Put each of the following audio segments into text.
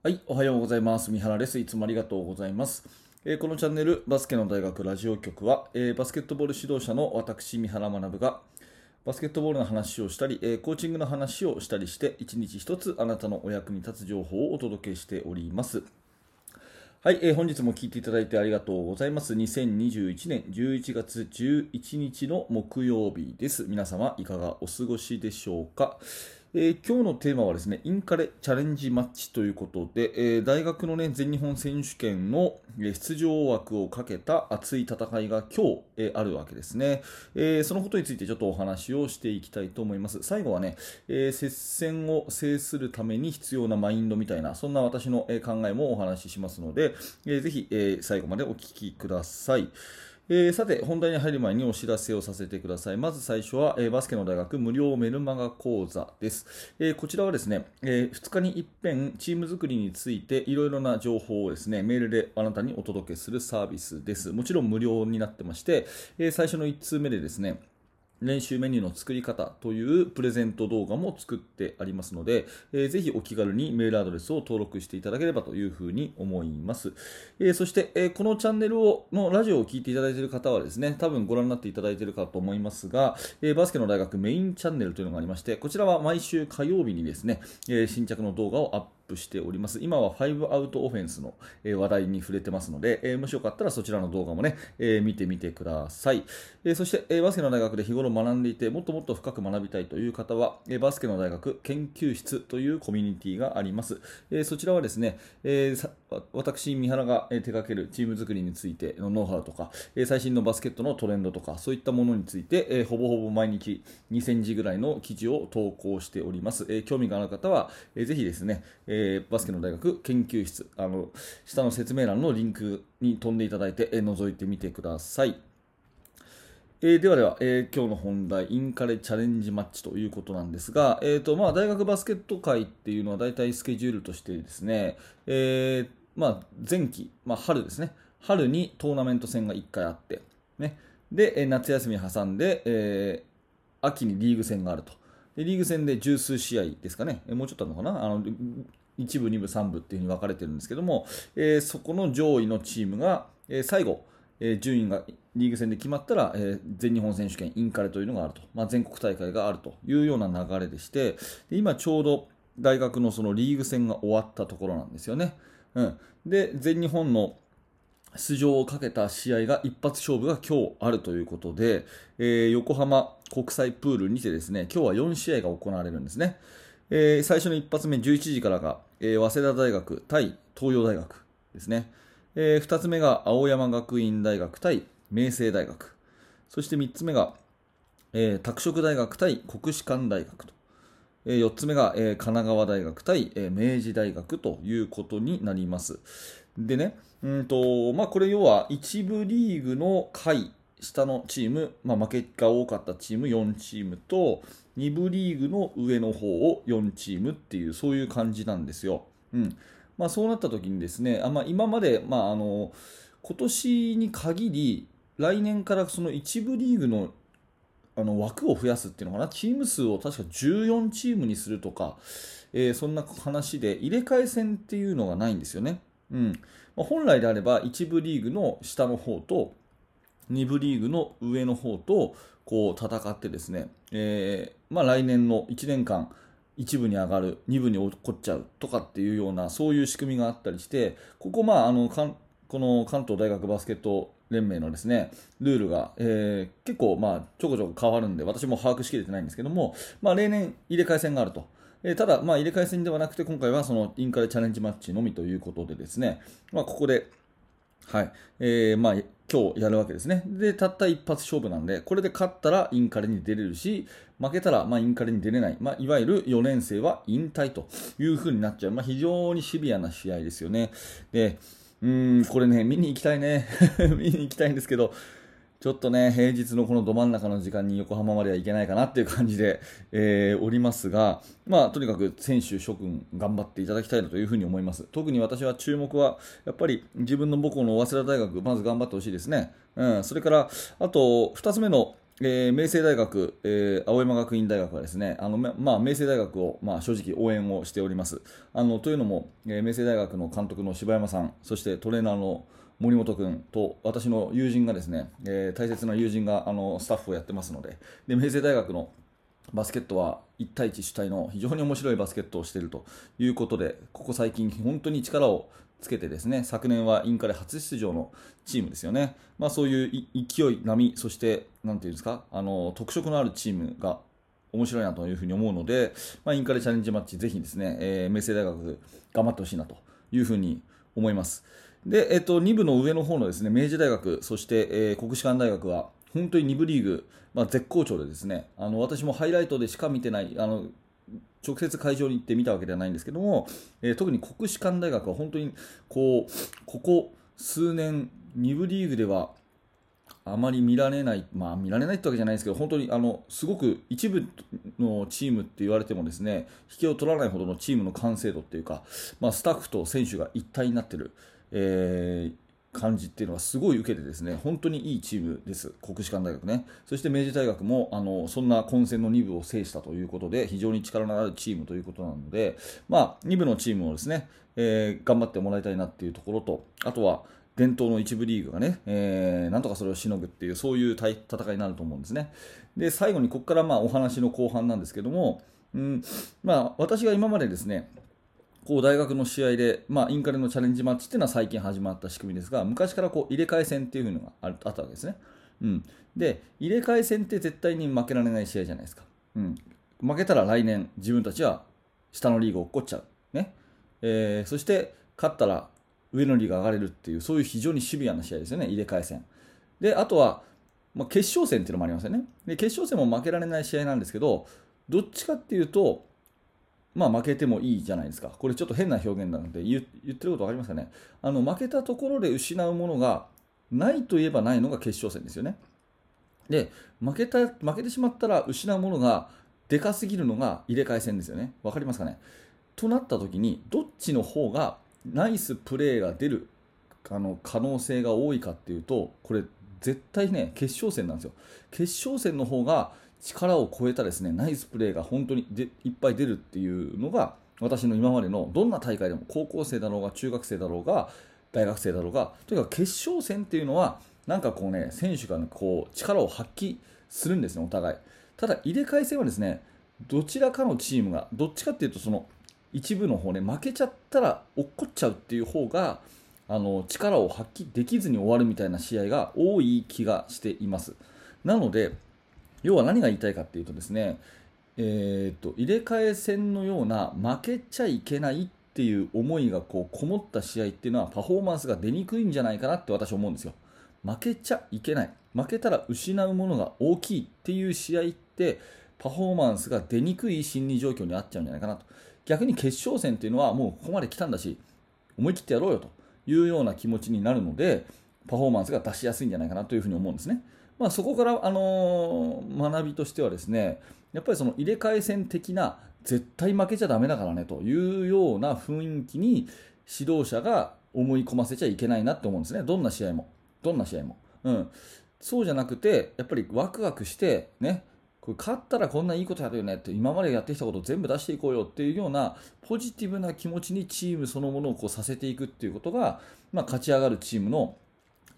はい、おはようございます。三原です。いつもありがとうございます。えーこのチャンネル、バスケの大学ラジオ局は、えーバスケットボール指導者の私、三原学が、バスケットボールの話をしたり、えーコーチングの話をしたりして、一日一つあなたのお役に立つ情報をお届けしております。はい、えー本日も聞いていただいてありがとうございます。2021年11月11日の木曜日です。皆様、いかがお過ごしでしょうか？えー今日のテーマはですね、インカレチャレンジマッチということで、えー大学の、ね、全日本選手権の出場枠をかけた熱い戦いが今日、えーあるわけですね、えそのことについてちょっとお話をしていきたいと思います。最後はね、え接戦を制するために必要なマインドみたいな、そんな私の考えもお話ししますので、えーぜひ、え最後までお聞きください。えーさて、本題に入る前にお知らせをさせてください。まず最初は、えーバスケの大学無料メルマガ講座です。えーこちらはですね、え2日に一遍チーム作りについていろいろな情報をですね、メールであなたにお届けするサービスです。もちろん無料になってまして、え最初の1通目でですね、練習メニューの作り方というプレゼント動画も作ってありますので、えーぜひお気軽にメールアドレスを登録していただければというふうに思います。えーそして、えーこのチャンネルをのラジオを聞いていただいている方はですね、多分ご覧になっていただいているかと思いますが、えーバスケの大学メインチャンネルというのがありまして、こちらは毎週火曜日にですね、えー新着の動画をアップしております。今は5アウトオフェンスの話題に触れてますので、えもしよかったらそちらの動画もね、え見てみてください。えそして、えーバスケの大学で日頃学んでいて、もっともっと深く学びたいという方は、えバスケの大学研究室というコミュニティがあります。えそちらはですね、えー私、三原が手掛けるチーム作りについてのノウハウとか、最新のバスケットのトレンドとか、そういったものについて、ほぼほぼ毎日2000字ぐらいの記事を投稿しております。興味がある方は、ぜひですね、バスケの大学研究室、あの下の説明欄のリンクに飛んでいただいて、覗いてみてください。えーではでは、えー今日の本題、インカレチャレンジマッチということなんですが、えーとまあ、大学バスケット界っていうのは大体スケジュールとしてですね、えーまあ、前期、まあ、春ですね、春にトーナメント戦が1回あって、ね、で、夏休み挟んで、えー秋にリーグ戦があると。リーグ戦で十数試合ですかね、もうちょっとあるのかな、あの1部、2部、3部っていうふうに分かれてるんですけども、えそこの上位のチームが、え最後、えー順位がリーグ戦で決まったら、えー全日本選手権インカレというのがあると、まあ、全国大会があるというような流れでして、で今ちょうど大学のそのリーグ戦が終わったところなんですよね。うん、で、全日本の出場をかけた試合が一発勝負が今日あるということで、えー横浜国際プールにてですね、今日は4試合が行われるんですね。えー最初の一発目11時からが、えー早稲田大学対東洋大学ですね。え2つ目が青山学院大学対明星大学。そして3つ目が、えー拓殖大学対国士舘大学と。え4つ目が、えー神奈川大学対、えー明治大学ということになります。でね、うんとまあ、これ要は1部リーグの下位、下のチーム、まあ、負けが多かったチーム4チームと、2部リーグの上の方を4チームっていう、そういう感じなんですよ。うんまあ、そうなった時にですね、あまあ、今まで、まあ、あの今年に限り、来年からその1部リーグのあの枠を増やすっていうのかな、チーム数を確か14チームにするとか、えーそんな話で、入れ替え戦っていうのがないんですよね。うんまあ、本来であれば、1部リーグの下の方と、2部リーグの上の方とこう戦ってですね、えーまあ、来年の1年間、1部に上がる、2部に落っこっちゃうとかっていうような、そういう仕組みがあったりして、ここ、まあ、あのかんこの関東大学バスケット連盟のですねルールが、えー結構、まあ、ちょこちょこ変わるんで、私も把握しきれてないんですけども、まあ、例年、入れ替え戦があると。ただ、まあ、入れ替え戦ではなくて、今回はそのインカレチャレンジマッチのみということでですね、まあ、ここで、はいえーまあ、今日やるわけですね。で、たった一発勝負なんで、これで勝ったらインカレに出れるし、負けたら、まあ、インカレに出れない、まあ、いわゆる4年生は引退というふうになっちゃう、まあ、非常にシビアな試合ですよね。でうん、これね、見に行きたいね。見に行きたいんですけど、ちょっとね、平日のこのど真ん中の時間に横浜までは行けないかなっていう感じで、えーおりますが、まあ、とにかく選手諸君頑張っていただきたいなというふうに思います。特に私は注目は、やっぱり自分の母校の早稲田大学、まず頑張ってほしいですね。うん、それから、あと、2つ目のえー、明星大学、えー、青山学院大学はですね、あのまあ、明星大学を、まあ、正直応援をしております。あのというのも、えー、明星大学の監督の柴山さん、そしてトレーナーの森本君と私の友人がですね、えー、大切な友人があのスタッフをやってますので、で明星大学のバスケットは1対1主体の非常に面白いバスケットをしているということで、ここ最近、本当に力をつけてですね、昨年はインカレ初出場のチームですよね。まあそういう勢い、波、そして、なんていうんですか、あの、特色のあるチームが面白いなというふうに思うので、まあ、インカレチャレンジマッチ、ぜひですね、えー、明星大学頑張ってほしいなというふうに思います。で、えっと、2部の上の方のですね、明治大学、そして、えー、国士舘大学は、本当に2部リーグ、まあ、絶好調でですね、あの私もハイライトでしか見てない、あの直接会場に行って見たわけではないんですけども、えー、特に国士舘大学は本当にこうここ数年、2部リーグではあまり見られない、まあ、見られないってわけじゃないですけど、本当にあのすごく一部のチームって言われてもですね引きを取らないほどのチームの完成度っていうか、まあ、スタッフと選手が一体になっている。えー感じっていうのはすごい受けてですね本当にいいチームです、国士舘大学ね、そして明治大学もあのそんな混戦の2部を制したということで非常に力のあるチームということなので、まあ、2部のチームをですね、えー、頑張ってもらいたいなっていうところと、あとは伝統の一部リーグがね、えー、なんとかそれをしのぐっていう、そういう戦いになると思うんですね。で最後にここからまあお話の後半なんですけども、うんまあ、私が今までですねこう大学の試合で、まあ、インカレのチャレンジマッチっていうのは最近始まった仕組みですが、昔からこう入れ替え戦っていうのがあったわけですね。うん、で、入れ替え戦って絶対に負けられない試合じゃないですか。うん、負けたら来年、自分たちは下のリーグ落っこっちゃう。ねえー、そして、勝ったら上のリーグ上がれるっていう、そういう非常にシビアな試合ですよね、入れ替え戦。で、あとは、まあ、決勝戦っていうのもありますよね。で、決勝戦も負けられない試合なんですけど、どっちかっていうと、まあ負けてもいいじゃないですか。これちょっと変な表現なので言ってること分かりますかね？あの負けたところで失うものがないといえばないのが決勝戦ですよね。で、負けた、負けてしまったら失うものがでかすぎるのが入れ替え戦ですよね。分かりますかね？となった時に、どっちの方がナイスプレーが出るあの可能性が多いかっていうと、これ絶対ね、決勝戦なんですよ。決勝戦の方が力を超えたですねナイスプレーが本当にでいっぱい出るっていうのが私の今までのどんな大会でも高校生だろうが中学生だろうが大学生だろうがとにかく決勝戦っていうのはなんかこうね選手が、こう力を発揮するんですねお互い。ただ入れ替え戦はですねどちらかのチームがどっちかっていうとその一部の方ね負けちゃったら落っこっちゃうっていう方があの力を発揮できずに終わるみたいな試合が多い気がしています。なので要は何が言いたいかっていうとですね、えーと、入れ替え戦のような負けちゃいけないっていう思いがこうこもった試合っていうのはパフォーマンスが出にくいんじゃないかなって私は思うんですよ。負けちゃいけない。負けたら失うものが大きいっていう試合ってパフォーマンスが出にくい心理状況にあっちゃうんじゃないかなと。逆に決勝戦っていうのはもうここまで来たんだし思い切ってやろうよというような気持ちになるのでパフォーマンスが出しやすいんじゃないかなというふうに思うんですね。まあ、そこから、あのー、学びとしてはですねやっぱりその入れ替え戦的な絶対負けちゃだめだからねというような雰囲気に指導者が思い込ませちゃいけないなって思うんですね、どんな試合も。どんな試合も。うん、そうじゃなくて、やっぱりワクワクして、ね、これ勝ったらこんないいことやるよねって、今までやってきたことを全部出していこうよっていうようなポジティブな気持ちにチームそのものをこうさせていくっていうことが、まあ、勝ち上がるチームの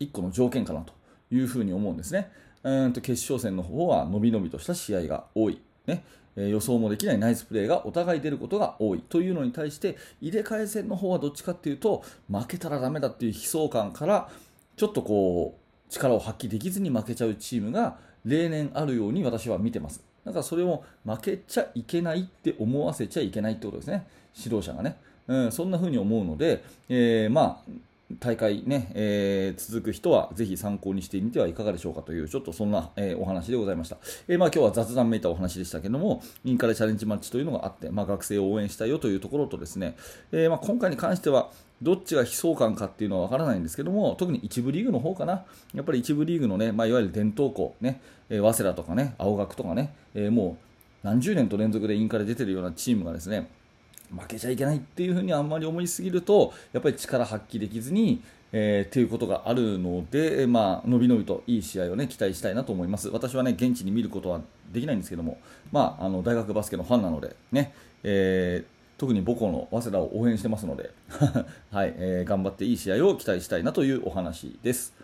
1個の条件かなというふうに思うんですね。うんと決勝戦の方は伸び伸びとした試合が多い、ねえ予想もできないナイスプレーがお互い出ることが多いというのに対して入れ替え戦の方はどっちかっていうと負けたらだめだっていう悲壮感からちょっとこう力を発揮できずに負けちゃうチームが例年あるように私は見てます。だからそれを負けちゃいけないって思わせちゃいけないってことですね、指導者がね。うん、そんな風に思うので、えー、まあ、大会ね、えー、続く人はぜひ参考にしてみてはいかがでしょうかという、ちょっとそんな、えー、お話でございました。えー、まあ、今日は雑談めいたお話でしたけども、インカレチャレンジマッチというのがあって、まあ、学生を応援したいよというところとですね、えまあ、今回に関しては、どっちが悲壮感かっていうのは分からないんですけども、特に一部リーグの方かな、やっぱり一部リーグのね、まあ、いわゆる伝統校、ね、え早稲田とかね、青学とかね、えもう何十年と連続でインカレ出てるようなチームがですね、負けちゃいけないっていうふうにあんまり思いすぎるとやっぱり力発揮できずに、えー、っていうことがあるので、まあのびのびといい試合を、ね、期待したいなと思います。私は、ね、現地に見ることはできないんですけども、まあ、あの大学バスケのファンなので、ねえー、特に母校の早稲田を応援してますので、はいえー、頑張っていい試合を期待したいなというお話です。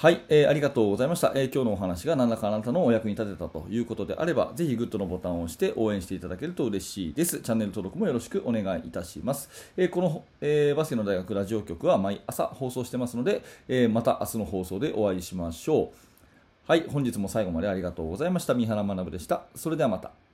はい、えー、ありがとうございました、えー、今日のお話が何らかあなたのお役に立てたということであれば、ぜひグッドのボタンを押して応援していただけると嬉しいです。チャンネル登録もよろしくお願いいたします。えー、この、えバスケの大学ラジオ局は毎朝放送してますので、えまた明日の放送でお会いしましょう。はい、本日も最後までありがとうございました。三原学でした。それではまた。